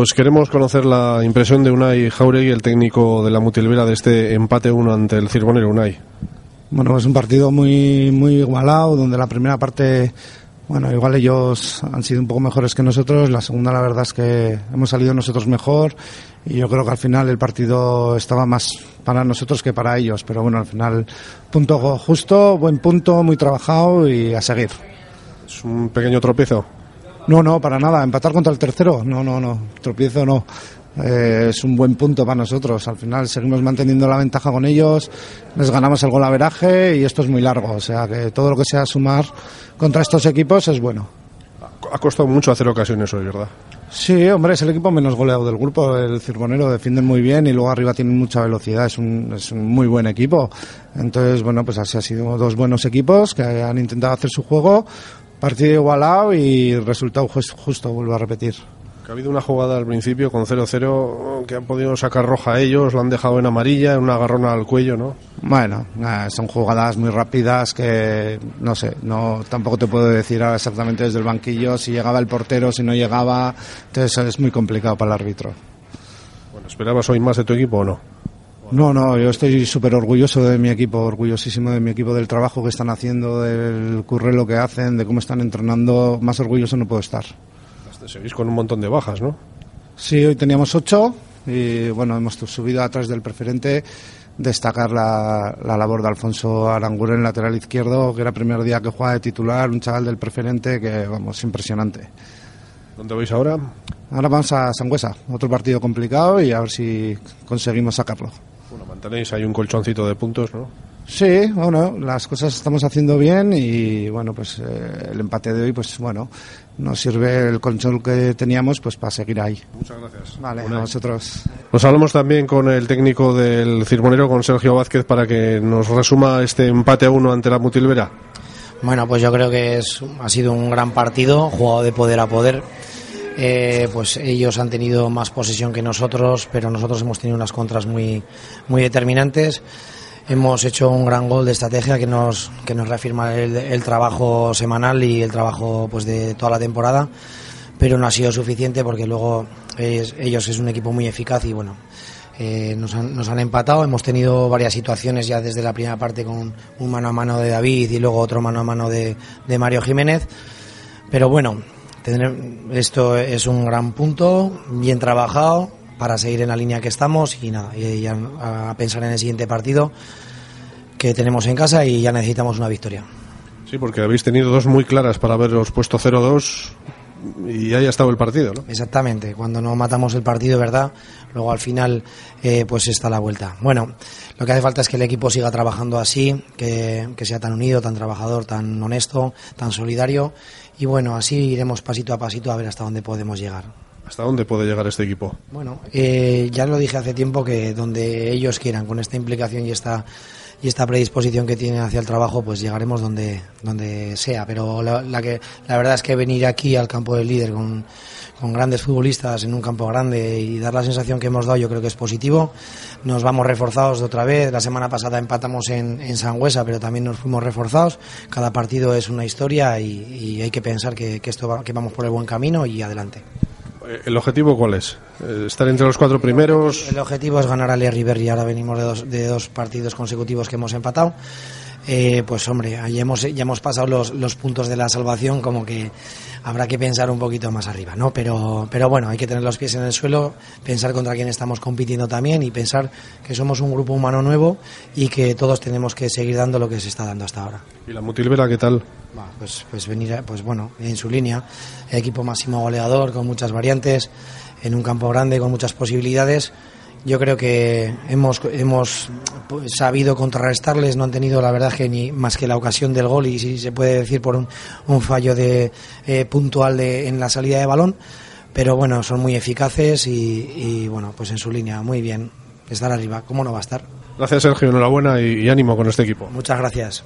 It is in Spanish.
Pues queremos conocer la impresión de Unai Jauregui, el técnico de la Mutilvera, de este empate 1 ante el Cirbonero. Unai. Bueno, es un partido muy, muy igualado, donde la primera parte, bueno, igual ellos han sido un poco mejores que nosotros. La segunda, la verdad es que hemos salido nosotros mejor. Y yo creo que al final el partido estaba más para nosotros que para ellos. Pero bueno, al final, punto justo, buen punto, muy trabajado y a seguir. Es un pequeño tropiezo. No, no, para nada. Empatar contra el tercero, no, no, no. Tropiezo no. Eh, es un buen punto para nosotros. Al final seguimos manteniendo la ventaja con ellos, les ganamos el golaveraje y esto es muy largo. O sea que todo lo que sea sumar contra estos equipos es bueno. Ha costado mucho hacer ocasiones hoy, ¿verdad? Sí, hombre, es el equipo menos goleado del grupo. El Cirbonero defienden muy bien y luego arriba tienen mucha velocidad. Es un, es un muy buen equipo. Entonces, bueno, pues así ha sido dos buenos equipos que han intentado hacer su juego. Partido igualado y resultado justo, vuelvo a repetir. Que ha habido una jugada al principio con 0-0 que han podido sacar roja a ellos, lo han dejado en amarilla, en una agarrona al cuello, ¿no? Bueno, eh, son jugadas muy rápidas que no sé, no tampoco te puedo decir ahora exactamente desde el banquillo si llegaba el portero, si no llegaba, entonces es muy complicado para el árbitro. Bueno, ¿esperabas hoy más de tu equipo o no? No, no, yo estoy súper orgulloso de mi equipo, orgullosísimo de mi equipo, del trabajo que están haciendo, del currelo que hacen, de cómo están entrenando. Más orgulloso no puedo estar. Seguís con un montón de bajas, ¿no? Sí, hoy teníamos ocho y bueno, hemos subido atrás del preferente. Destacar la, la labor de Alfonso Aranguren, lateral izquierdo, que era el primer día que juega de titular, un chaval del preferente que, vamos, impresionante. ¿Dónde vais ahora? Ahora vamos a Sangüesa, otro partido complicado y a ver si conseguimos sacarlo. Bueno, mantenéis ahí un colchoncito de puntos, ¿no? Sí, bueno, las cosas estamos haciendo bien y bueno, pues eh, el empate de hoy, pues bueno, nos sirve el colchón que teníamos pues para seguir ahí. Muchas gracias. Vale, a nosotros. Nos hablamos también con el técnico del Cirbonero, con Sergio Vázquez, para que nos resuma este empate a uno ante la Mutilvera. Bueno, pues yo creo que es, ha sido un gran partido, jugado de poder a poder. Eh, pues ellos han tenido más posesión que nosotros, pero nosotros hemos tenido unas contras muy, muy determinantes. Hemos hecho un gran gol de estrategia que nos, que nos reafirma el, el trabajo semanal y el trabajo pues de toda la temporada, pero no ha sido suficiente porque luego ellos es un equipo muy eficaz y bueno, eh, nos, han, nos han empatado. Hemos tenido varias situaciones ya desde la primera parte con un mano a mano de David y luego otro mano a mano de, de Mario Jiménez. Pero bueno, esto es un gran punto, bien trabajado para seguir en la línea que estamos y nada, y ya a pensar en el siguiente partido que tenemos en casa y ya necesitamos una victoria. Sí, porque habéis tenido dos muy claras para haberos puesto 0-2 y ahí ha estado el partido, ¿no? Exactamente, cuando no matamos el partido, ¿verdad? Luego al final, eh, pues está la vuelta. Bueno, lo que hace falta es que el equipo siga trabajando así, que, que sea tan unido, tan trabajador, tan honesto, tan solidario. Y bueno, así iremos pasito a pasito a ver hasta dónde podemos llegar. ¿Hasta dónde puede llegar este equipo? Bueno, eh, ya lo dije hace tiempo que donde ellos quieran, con esta implicación y esta y esta predisposición que tienen hacia el trabajo, pues llegaremos donde donde sea. Pero la, la que la verdad es que venir aquí al campo del líder con, con grandes futbolistas en un campo grande y dar la sensación que hemos dado, yo creo que es positivo. Nos vamos reforzados de otra vez. La semana pasada empatamos en, en Sangüesa, pero también nos fuimos reforzados. Cada partido es una historia y, y hay que pensar que, que esto va- que vamos por el buen camino y adelante. Eh, ¿El objetivo cuál es? Eh, ¿Estar entre los cuatro primeros? El objetivo es ganar al River y ahora venimos de dos, de dos partidos consecutivos que hemos empatado. Eh, pues hombre, ya hemos, ya hemos pasado los, los puntos de la salvación, como que habrá que pensar un poquito más arriba, ¿no? Pero, pero bueno, hay que tener los pies en el suelo, pensar contra quién estamos compitiendo también y pensar que somos un grupo humano nuevo y que todos tenemos que seguir dando lo que se está dando hasta ahora. ¿Y la Mutilvera qué tal? Pues, pues venir, pues bueno, en su línea, equipo máximo goleador con muchas variantes, en un campo grande con muchas posibilidades. Yo creo que hemos, hemos pues, sabido contrarrestarles, no han tenido la verdad que ni más que la ocasión del gol y si se puede decir por un, un fallo de, eh, puntual de, en la salida de balón. pero bueno, son muy eficaces y, y bueno, pues en su línea, muy bien, estar arriba, ¿cómo no va a estar? Gracias Sergio, enhorabuena y, y ánimo con este equipo. Muchas gracias.